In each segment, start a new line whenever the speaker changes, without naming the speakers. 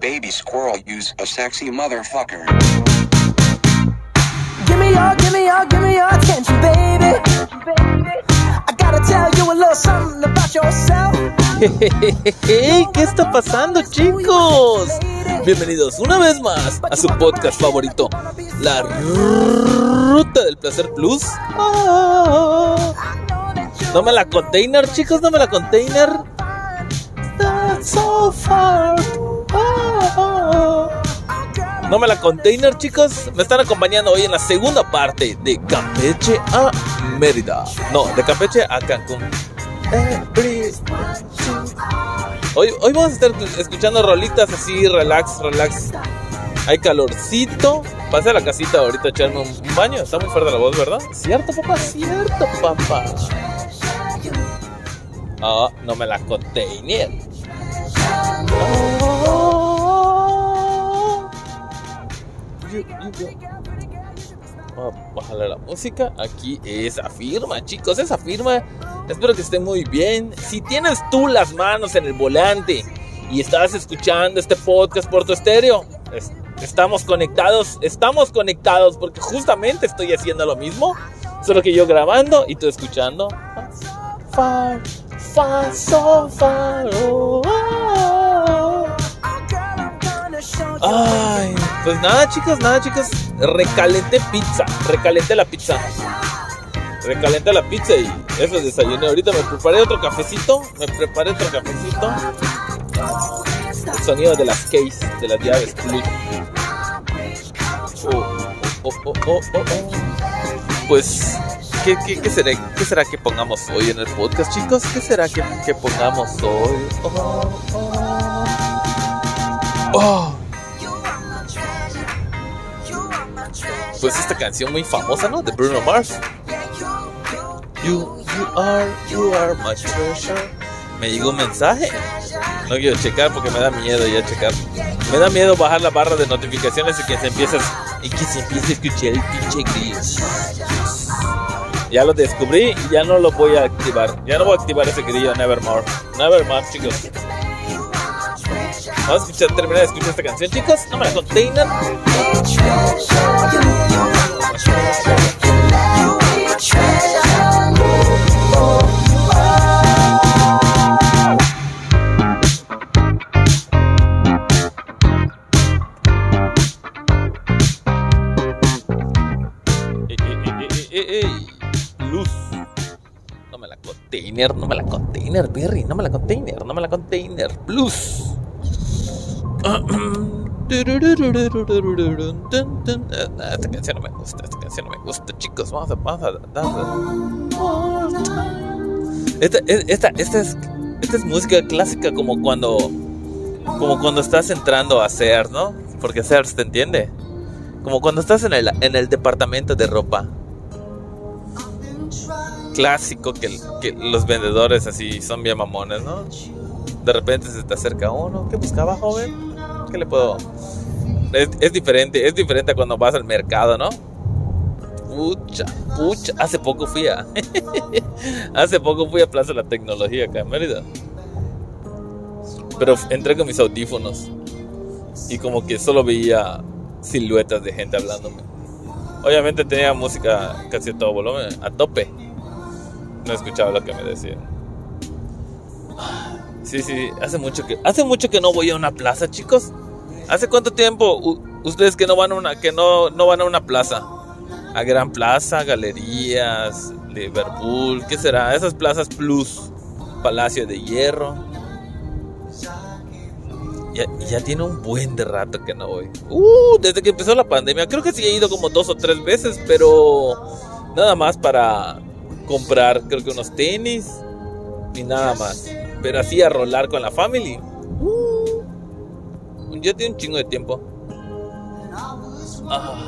baby squirrel use a sexy motherfucker.
Give me your, give me your, give me your attention, baby. I gotta tell you a little something about yourself.
Hey, ¿Qué está pasando, chicos? Bienvenidos una vez más a su podcast favorito, La Ruta del Placer Plus. Ah. No me la container, chicos, no me la container. That's so far. Ah. No me la container, chicos. Me están acompañando hoy en la segunda parte de Campeche a Mérida. No, de Campeche a Cancún. Hoy, hoy vamos a estar escuchando rolitas así, relax, relax. Hay calorcito. Pasé a la casita ahorita a echarme un baño. Está muy fuerte la voz, ¿verdad? Cierto, papá, cierto, papá. Oh, no me la container. Oh. You, la música. Aquí esa firma, chicos, esa firma. Espero que esté muy bien. Si tienes tú las manos en el volante y estás escuchando este podcast por tu estéreo, estamos conectados, estamos conectados porque justamente estoy haciendo lo mismo, solo que yo grabando y tú escuchando. Oh. Ay, pues nada chicos, nada chicos, recalenté pizza, recalenté la pizza. Recalenté la pizza y eso desayuné. Ahorita me preparé otro cafecito, me preparé otro cafecito. El sonido de las case, de las llaves Oh, oh, oh, oh, oh, oh. Pues, ¿qué, qué, qué, será, ¿qué será que pongamos hoy en el podcast, chicos? ¿Qué será que, que pongamos hoy? Oh, Pues esta canción muy famosa, ¿no? De Bruno Mars. You, you are, you are my treasure. Me llegó un mensaje. No quiero checar porque me da miedo ya checar. Me da miedo bajar la barra de notificaciones y que se empiece y que se empiece a escuchar el pinche grillo. Ya lo descubrí y ya no lo voy a activar. Ya no voy a activar ese grillo Nevermore. Nevermore, chicos. Vamos a terminar de escuchar esta canción, chicos. No me la container. No me la container, Perry, no me la container, no me la container. Plus. Esta canción no me gusta, esta canción no me gusta, chicos. Vamos a, vamos a esta, esta, esta, es, esta es música clásica como cuando, como cuando estás entrando a Sears, ¿no? Porque Sears te entiende. Como cuando estás en el, en el departamento de ropa. Clásico que, que los vendedores así son bien mamones, ¿no? De repente se te acerca uno. ¿Qué buscaba, joven? ¿Qué le puedo.? Es, es, diferente, es diferente a cuando vas al mercado, ¿no? Pucha, pucha. Hace poco fui a. hace poco fui a Plaza de la Tecnología acá en Mérida. Pero entré con mis audífonos. Y como que solo veía siluetas de gente hablándome. Obviamente tenía música casi a todo volumen, a tope. No escuchaba lo que me decían. Sí, sí, hace mucho que hace mucho que no voy a una plaza, chicos. ¿Hace cuánto tiempo ustedes que no van a una que no, no van a una plaza? A Gran Plaza, Galerías, Liverpool, ¿qué será? Esas plazas plus, Palacio de Hierro. Ya, ya tiene un buen de rato que no voy. Uh, desde que empezó la pandemia. Creo que sí he ido como dos o tres veces, pero nada más para comprar, creo que unos tenis y nada más. Pero así a rolar con la family. Uh, ya tiene un chingo de tiempo. Ah.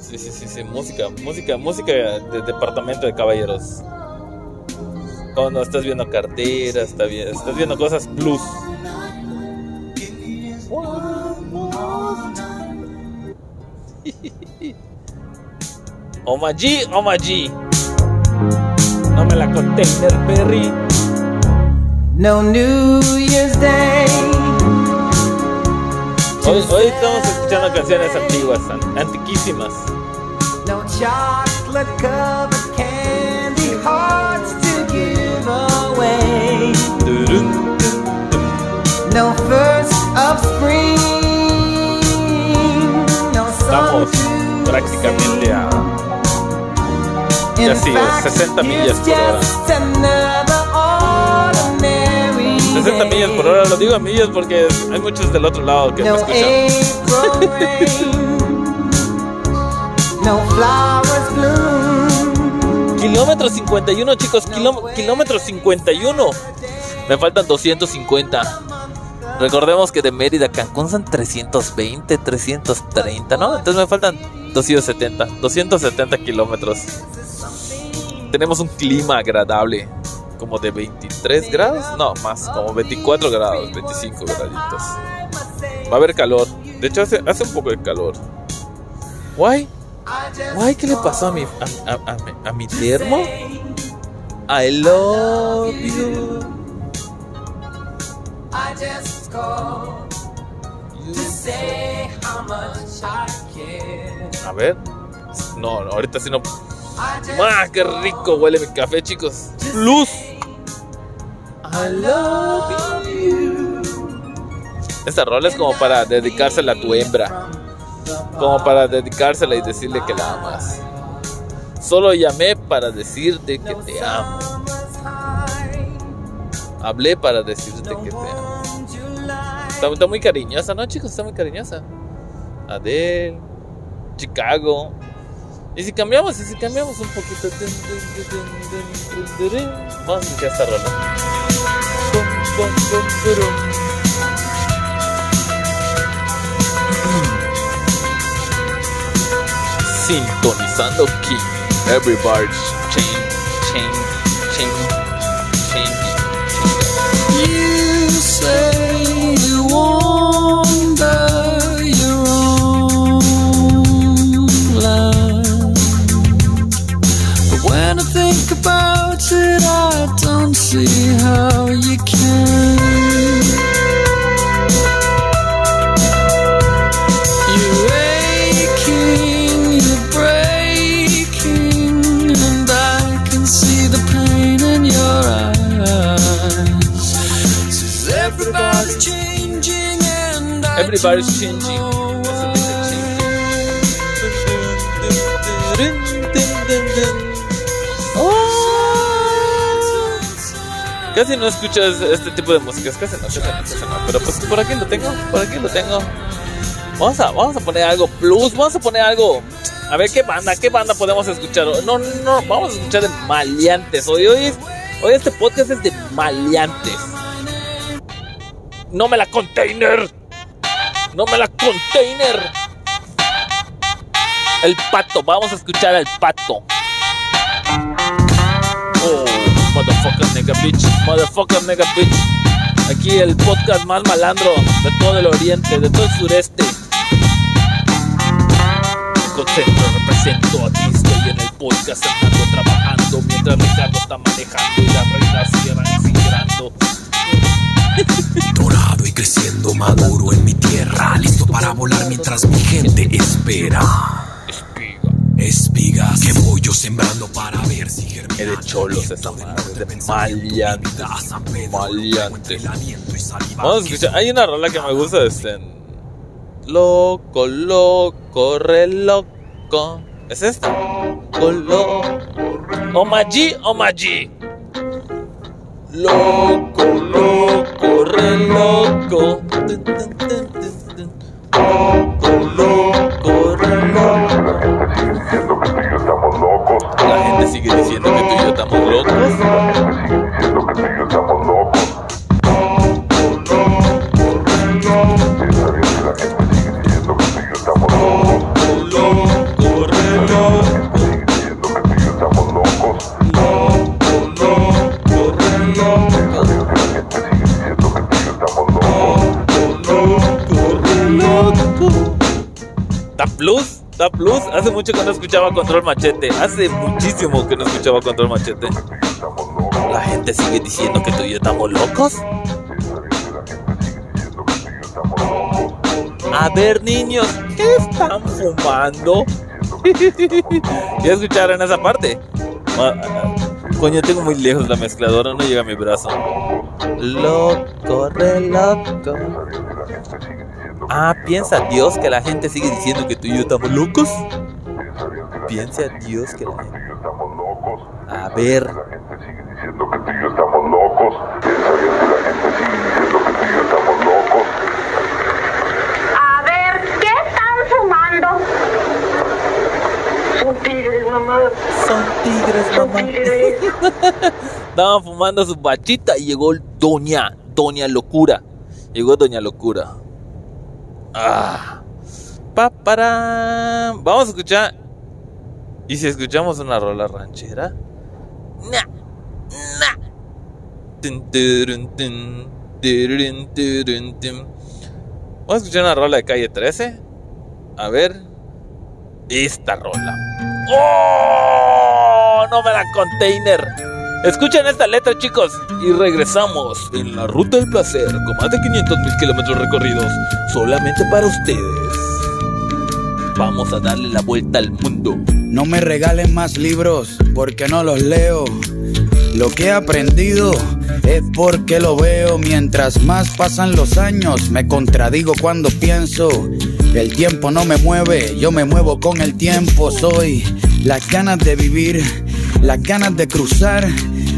Sí, sí, sí, sí, música, música, música de departamento de caballeros. Cuando estás viendo carteras, está bien, estás viendo cosas plus. Omaji, Omaji. No me la container, Perry.
No New Year's Day.
Hoy, hoy estamos escuchando canciones antiguas, an- antiquísimas.
No chocolate covered candy hearts to give away. No first of spring.
Estamos prácticamente a Ya sí,
fact,
60 millas por hora.
just another ordinary
60 millas por hora, lo digo a millas porque hay muchos del otro lado que me
No
escuchan.
Flowers bloom.
Kilómetro 51, chicos, kiló- kilómetro 51. Me faltan 250. Recordemos que de Mérida a Cancún son 320, 330, ¿no? Entonces me faltan 270, 270 kilómetros. Tenemos un clima agradable, como de 23 grados, no, más, como 24 grados, 25 graditos. Va a haber calor, de hecho hace, hace un poco de calor. Guay, guay, ¿qué le pasó a mi, a, a- a a mi termo? I love you.
I just
A ver. No, ahorita sí no. ¡Ah, qué rico huele mi café, chicos! ¡Luz! Esta rola es como para dedicársela a tu hembra. Como para dedicársela y decirle que la amas. Solo llamé para decirte que te amo. Hablé para decirte que te amo. Está, muy cariñosa, ¿no, chicos? Está muy cariñosa. Adele, Chicago. Y si cambiamos, y si cambiamos un poquito. Vamos a escuchar esta rola. Sintonizando King. Everybody's chain,
Everybody's changing. why.
Casi no escuchas este tipo de músicas, casi no, casi no, casi no. Pero pues por aquí lo tengo, por aquí lo tengo. Vamos a, vamos a poner algo plus, vamos a poner algo. A ver qué banda, qué banda podemos escuchar. No, no, vamos a escuchar de maleantes. Hoy, hoy, hoy este podcast es de maleantes. No me la container. No me la container. El pato, vamos a escuchar al pato. Oh, motherfucker nigga bitch, motherfucker nigga bitch. Aquí el podcast más malandro de todo el oriente, de todo el sureste. Concentro, represento, aquí estoy en el podcast andando trabajando mientras Ricardo está manejando y las reinas cierran cigrando.
Dorado y creciendo maduro en mi tierra, listo para volar mientras mi gente espera.
Espiga.
Espigas que voy yo sembrando para ver si germina.
Es de cholos esa madre, de maleantes, maleantes. Vamos a escuchar, hay una rola que me gusta, este... Loco, loco, re loco. ¿Es esta? Loco, loco. Omaji, Omaji. Loco, loco, re loco. Tun, tun, tun, tun, tun. Loco, loco, re loco. La gente sigue diciendo que tú y yo estamos locos. Plus, da plus. Hace mucho que no escuchaba Control Machete. Hace muchísimo que no escuchaba Control Machete. La gente sigue diciendo que tú y yo estamos locos. A ver, niños, ¿qué están fumando? ¿Ya escucharon esa parte? Coño, tengo muy lejos la mezcladora, no llega a mi brazo. Loco, re loco. Ah, piensa Dios que la gente sigue diciendo que tú y yo estamos locos. Piensa Dios que la gente. A ver.
diciendo que tú y yo estamos locos. Piensa bien que la gente sigue diciendo que tú y yo estamos locos.
A ver, ¿qué están fumando? Son tigres, mamá.
Son tigres,
Son
mamá.
tigres.
Estaban fumando su bachita y llegó Doña, Doña Locura. Llegó Doña Locura. Ah. Vamos a escuchar. ¿Y si escuchamos una rola ranchera? Na, na. Vamos a escuchar una rola de calle 13. A ver. Esta rola. ¡Oh! No me la container. Escuchen esta letra, chicos, y regresamos en la ruta del placer con más de 500 mil kilómetros recorridos solamente para ustedes. Vamos a darle la vuelta al mundo.
No me regalen más libros porque no los leo. Lo que he aprendido es porque lo veo. Mientras más pasan los años, me contradigo cuando pienso. El tiempo no me mueve, yo me muevo con el tiempo. Soy las ganas de vivir, las ganas de cruzar.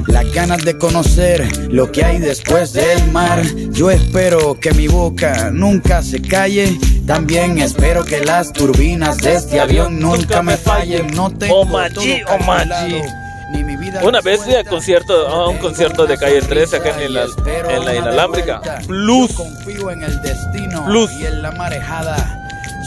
Las ganas de conocer lo que hay después del mar. Yo espero que mi boca nunca se calle. También espero que las turbinas de este avión nunca me fallen. No tengo
Oh, machi,
todo
oh, machi.
calculado, ni mi vida
Una vez fui a concierto, a un concierto de calle
esa
13 acá en la, en la inalámbrica. Plus.
Confío en el destino
Plus.
y en la marejada.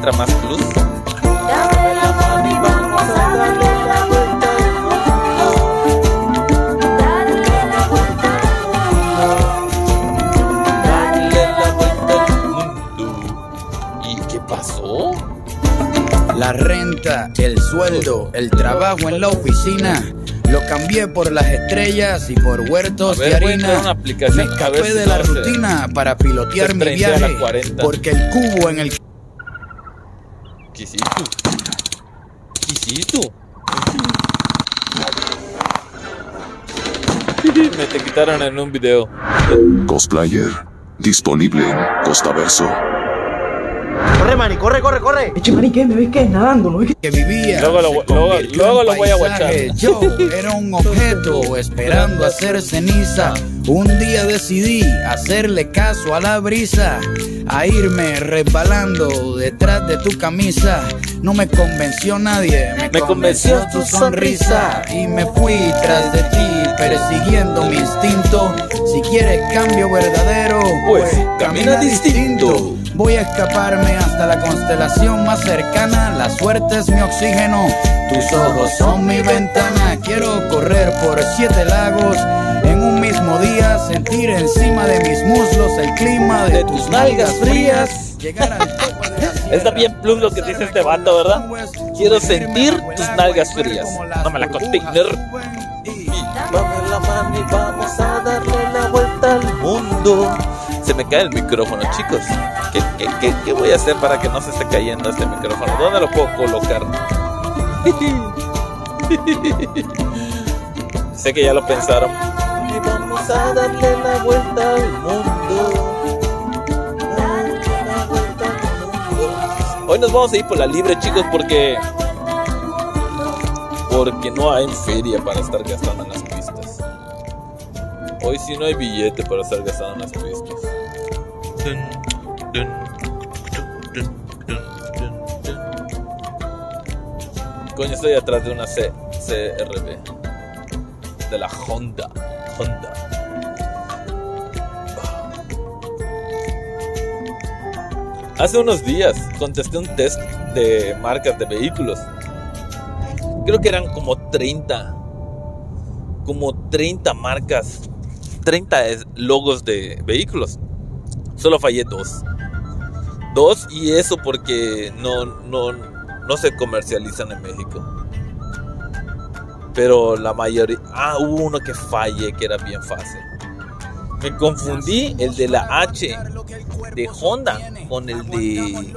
letra más plus?
Dame la mano y vamos a darle la vuelta al mundo. Darle la vuelta al mundo.
Dale la vuelta al mundo. ¿Y qué pasó?
La renta, el sueldo, el trabajo en la oficina. Lo cambié por las estrellas y por huertos
ver,
de harina. Me escapé de la rutina para pilotear mi viaje.
40.
Porque el cubo en el
¿Qué hiciste? ¿Qué hiciste? Me te quitaron en un video.
Cosplayer. Disponible en Costaverso.
Corre, Mani, corre, corre, corre. Eche, Mani, ¿qué? ¿Me ves qué? Nadando, ¿no ves
que vivía.
Luego lo- luego- luego voy a guachar.
Yo era un objeto esperando a ser ceniza. Un día decidí hacerle caso a la brisa, a irme resbalando detrás de tu camisa. No me convenció nadie, me,
Me convenció
convenció tu sonrisa y me fui tras de ti persiguiendo mi instinto. Si quieres cambio verdadero,
Pues, camina distinto.
Voy a escaparme hasta la constelación más cercana. La suerte es mi oxígeno, tus ojos son mi ventana. Quiero correr por siete lagos en un mismo día, sentir encima de mis muslos el clima de,
De tus nalgas frías.
Llegar al tope de la sierra,
Está bien plus lo que dice este vato, ¿verdad? Quiero sentir tus nalgas frías. No me la container. Dame la mano y vamos a darle la vuelta al mundo. Se me cae el micrófono, chicos. ¿Qué, qué, qué, qué voy a hacer para que no se esté cayendo este micrófono? ¿Dónde lo puedo colocar? sé que ya lo pensaron. Y vamos a darle la vuelta al mundo. Darle la vuelta al mundo. Hoy nos vamos a ir por la libre, chicos, porque. Porque no hay feria para estar gastando en las pistas. Hoy sí no hay billete para estar gastando en las pistas. Coño, estoy atrás de una C CRB. De la Honda. Honda. Hace unos días contesté un test de marcas de vehículos. Creo que eran como 30. Como 30 marcas. 30 es- logos de vehículos. Solo fallé dos. Dos y eso porque no, no, no se comercializan en México. Pero la mayoría... Ah, hubo uno que fallé que era bien fácil. Me confundí el de la H de Honda con el de...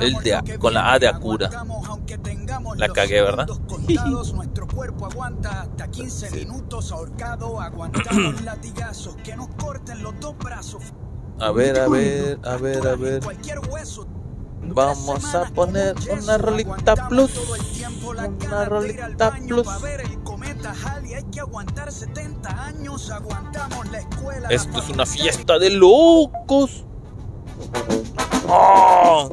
El de con la A de Acura. La cagué, ¿verdad?
Nuestro cuerpo aguanta hasta 15 minutos ahorcado, aguantando latigazos que nos corten los dos brazos.
A ver, a ver, a ver, a ver. Vamos a poner una rolita plus. Una rolita plus.
Hay que aguantar 70 años, aguantamos la escuela.
Esto es una fiesta de locos. ¡Ah!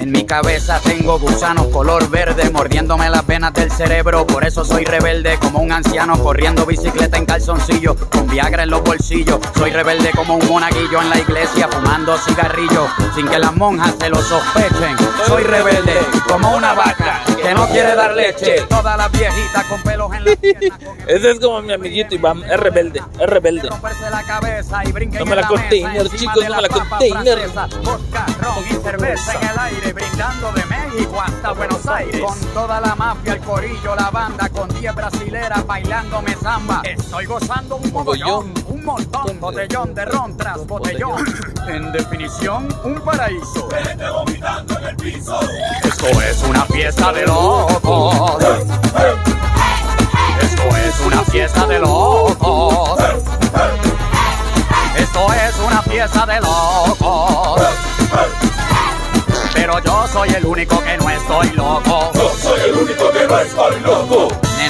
En mi cabeza tengo gusanos color verde mordiéndome las venas del cerebro. Por eso soy rebelde como un anciano corriendo bicicleta en calzoncillo con Viagra en los bolsillos. Soy rebelde como un monaguillo en la iglesia fumando cigarrillo sin que las monjas se lo sospechen. Soy rebelde como una vaca que no quiere dar leche. Todas las viejitas con pelos en con el
Ese es como mi amiguito Iván. Es rebelde, es rebelde.
la cabeza y
No me
en
la container, chicos,
de
no me la container.
Vodka, ron y cerveza en el aire, brindando de México hasta Buenos Aires. Con toda la mafia, el corillo, la banda, con 10 brasileras bailándome samba. Estoy gozando un mogollón, un montón, botellón de ron tras botellón. En definición, un paraíso. Esto es una fiesta de locos. Esto es una fiesta de locos. Esto es una fiesta de locos. Pero yo soy el único que no estoy loco. Yo soy el único que no estoy loco.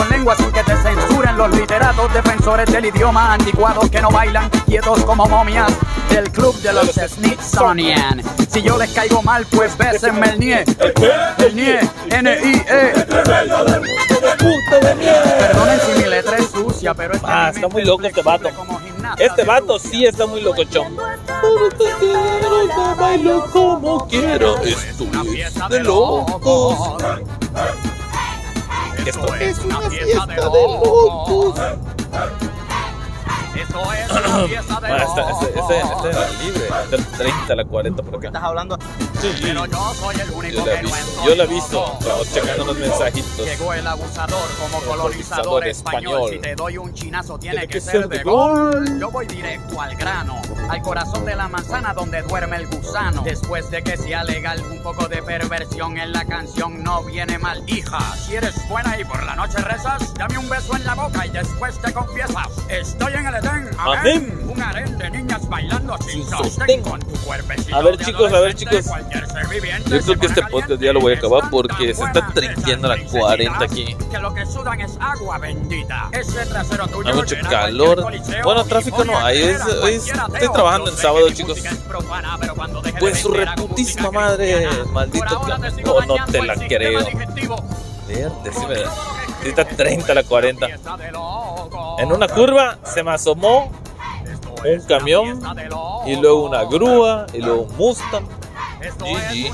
con lengua sin que te censuren los literatos defensores del idioma anticuados que no bailan quietos como momias del club de los Smithsonian. Si yo les caigo mal, pues bésenme el nie. El nie, N-I-E. Perdonen si mi letra es sucia, pero es que
Ah, está muy loco
es
este vato. Este vato sí está muy locochón. Bailo como quiero. Esto es de locos. Esto es una fiesta de locos.
Esto es una fiesta de
Ah, este, este, este, este era libre. Este era 30 a la 40 por acá.
Estás hablando.
Sí,
Pero yo soy el único que no
Yo la he visto. Checando los mensajitos.
Llegó el abusador como
El
colonizador español. Si te doy un chinazo, tiene, que, ser, de gol. Yo voy directo al grano, al corazón de la manzana donde duerme el gusano. Después de que sea legal, un poco de perversión en la canción no viene mal. Hija, si eres buena y por la noche rezas, dame un beso en la boca y después te confiesas. Estoy en el Edén. Amén.
Amén.
Un harén de niñas bailando sin
Sin
sostén
sostén.
con tu cuerpecito.
A ver, chicos, a ver, chicos. Yo creo que este podcast ya lo voy a acabar porque se está trinqueando la
esas
40
princesitas
aquí.
Que lo que sudan es agua bendita. Ese trasero tuyo
Hay mucho calor. Bueno, tráfico no hay. Es- es- estoy trabajando en sábado, chicos. Pues su reputísima madre, maldito no
dañando
te la creo. está 30 a la 40. En una curva se me asomó un camión y luego una grúa y luego un Mustang. GG.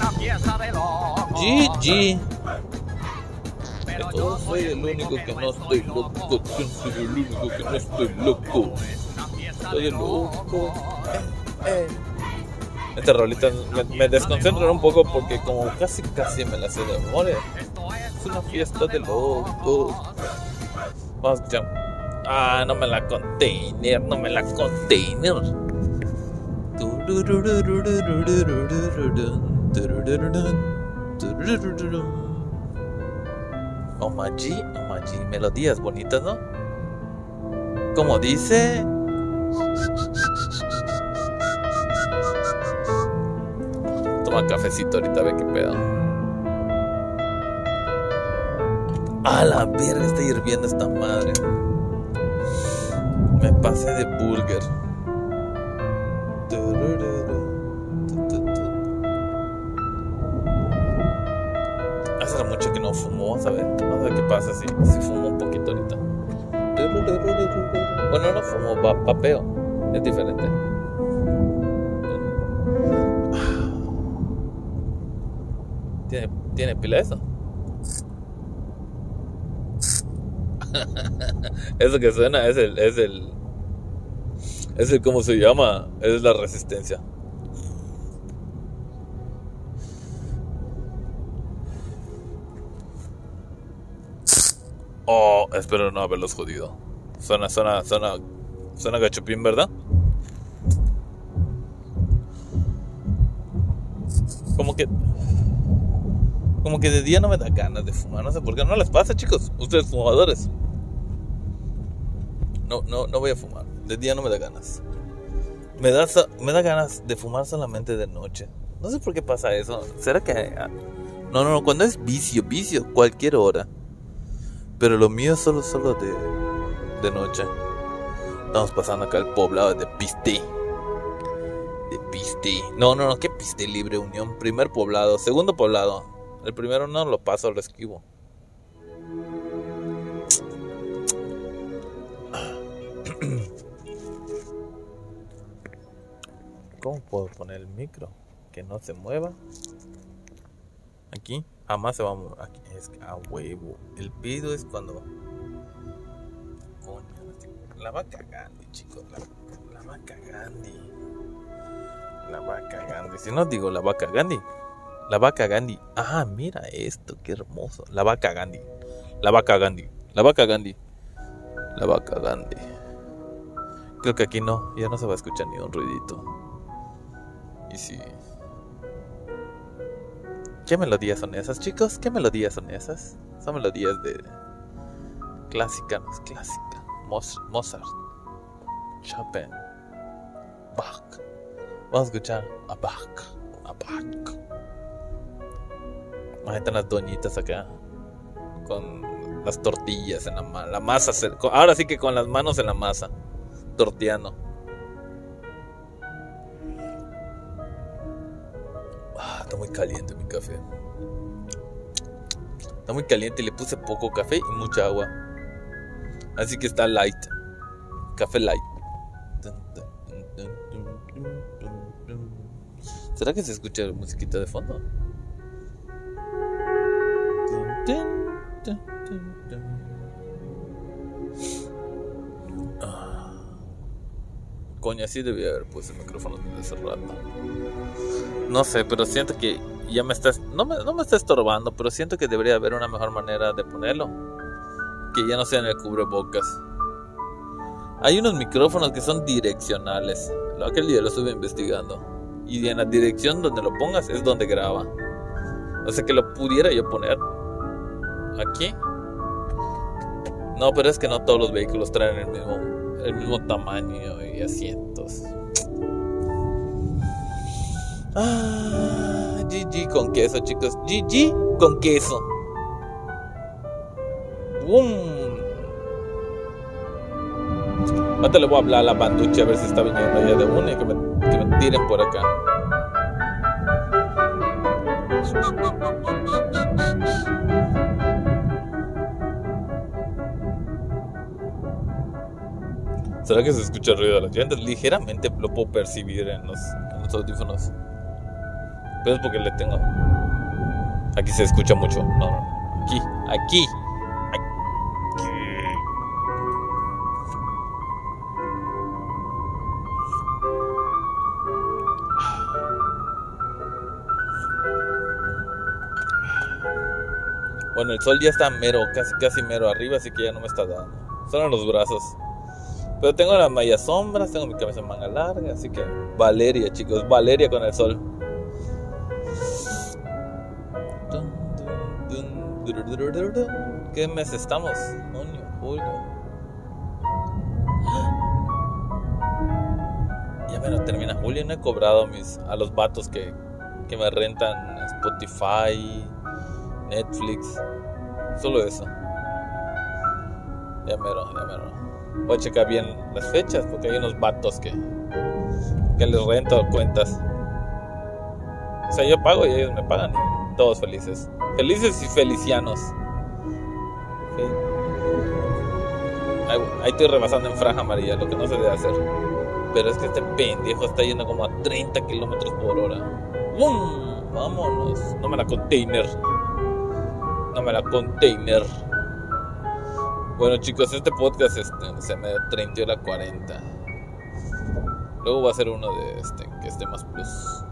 GG. Yo soy el único que no estoy loco. Yo soy el único que no estoy loco. Estoy loco. Eh, eh. Esta rolita me, me desconcentra un poco porque como casi casi me la sé de memoria. Es una fiesta de locos. Vamos a escuchar. Ah, no me la container, no me la container. Omaji, Omaji, melodías bonitas, ¿no? Como dice. Toma cafecito ahorita, ve qué pedo. A la verga, está hirviendo esta madre. Me de burger. Hace mucho que no fumo, vamos a ver. Vamos a ver qué pasa si, si fumo un poquito ahorita. Bueno, no fumo, va, vapeo. Es diferente. ¿Tiene, ¿Tiene pila eso? Eso que suena es el, es el, es el, ¿cómo se llama? Es la resistencia. Oh, espero no haberlos jodido. Suena, suena, suena, suena gachupín, ¿verdad? Como que, como que de día no me da ganas de fumar. No sé por qué. No les pasa, chicos. Ustedes fumadores. No, no, no voy a fumar. De día no me da ganas. Me da, me da ganas de fumar solamente de noche. No sé por qué pasa eso. ¿Será que... ah, No, no, no. Cuando es vicio, vicio, cualquier hora. Pero lo mío es solo, solo de, de noche. Estamos pasando acá el poblado de Piste. De Piste. No, no, no. ¿Qué Piste Libre Unión? Primer poblado. Segundo poblado. El primero no lo paso, lo esquivo. ¿Cómo puedo poner el micro? Que no se mueva. Aquí. Jamás se va a mover. Es a huevo. El pido es cuando. La va cagando, chicos. La, la va cagando. La vaca Gandhi. Si no digo la vaca Gandhi. La vaca Gandhi. Ah, mira esto, qué hermoso. La vaca Gandhi. La vaca Gandhi. La vaca Gandhi. La vaca Gandhi. Creo que aquí no, ya no se va a escuchar ni un ruidito. Y si. ¿Qué melodías son esas, chicos? ¿Qué melodías son esas? Son melodías de. Clásica, no es clásica. Mozart. Chopin. Bach. Vamos a escuchar a Bach. A Bach. Ahí están las doñitas acá. Con las tortillas en la. La masa. Ahora sí que con las manos en la masa. Torteando. Está muy caliente mi café. Está muy caliente le puse poco café y mucha agua. Así que está light. Café light. ¿Será que se escucha musiquita de fondo? Coño, así debía haber puesto el micrófono desde hace rato. No sé, pero siento que ya me está. No me, no me está estorbando, pero siento que debería haber una mejor manera de ponerlo. Que ya no sea en el cubrebocas. Hay unos micrófonos que son direccionales. Lo- Aquel día lo estuve investigando. Y en la dirección donde lo pongas es donde graba. O sea que lo pudiera yo poner aquí. No, pero es que no todos los vehículos traen el mismo, el mismo tamaño y asientos. Ah, GG con queso, chicos. GG con queso. ¡Bum! Ahorita le voy a hablar a la banducha a ver si está viniendo ya de una y que me, que me tiren por acá. ¿Será que se escucha el ruido de las llantas? Ligeramente lo puedo percibir en los, en los audífonos. Pero es porque le tengo. Aquí se escucha mucho. No, no, no. Aquí, aquí. Bueno, el sol ya está mero, casi casi mero arriba, así que ya no me está dando. Solo en los brazos. Pero tengo las mallas sombras, tengo mi cabeza en manga larga, así que Valeria, chicos, Valeria con el sol. ¿Qué mes estamos? Junio, julio. Ya me lo termina julio. No he cobrado mis, a los vatos que, que me rentan Spotify, Netflix. Solo eso. Ya mero, ya mero. Voy a checar bien las fechas porque hay unos vatos que, que les rento cuentas. O sea, yo pago y ellos me pagan y todos felices. Felices y felicianos. Sí. Ahí, estoy rebasando en franja amarilla, lo que no se debe hacer. Pero es que este pendejo está yendo como a 30 kilómetros por hora. ¡Bum! Vámonos. No me la container. No me la container. Bueno chicos, este podcast este, se me treintió la 40. Luego va a ser uno de este, que esté más plus.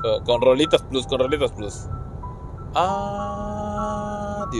Con, con rolitas plus, con rolitas plus. Adiós.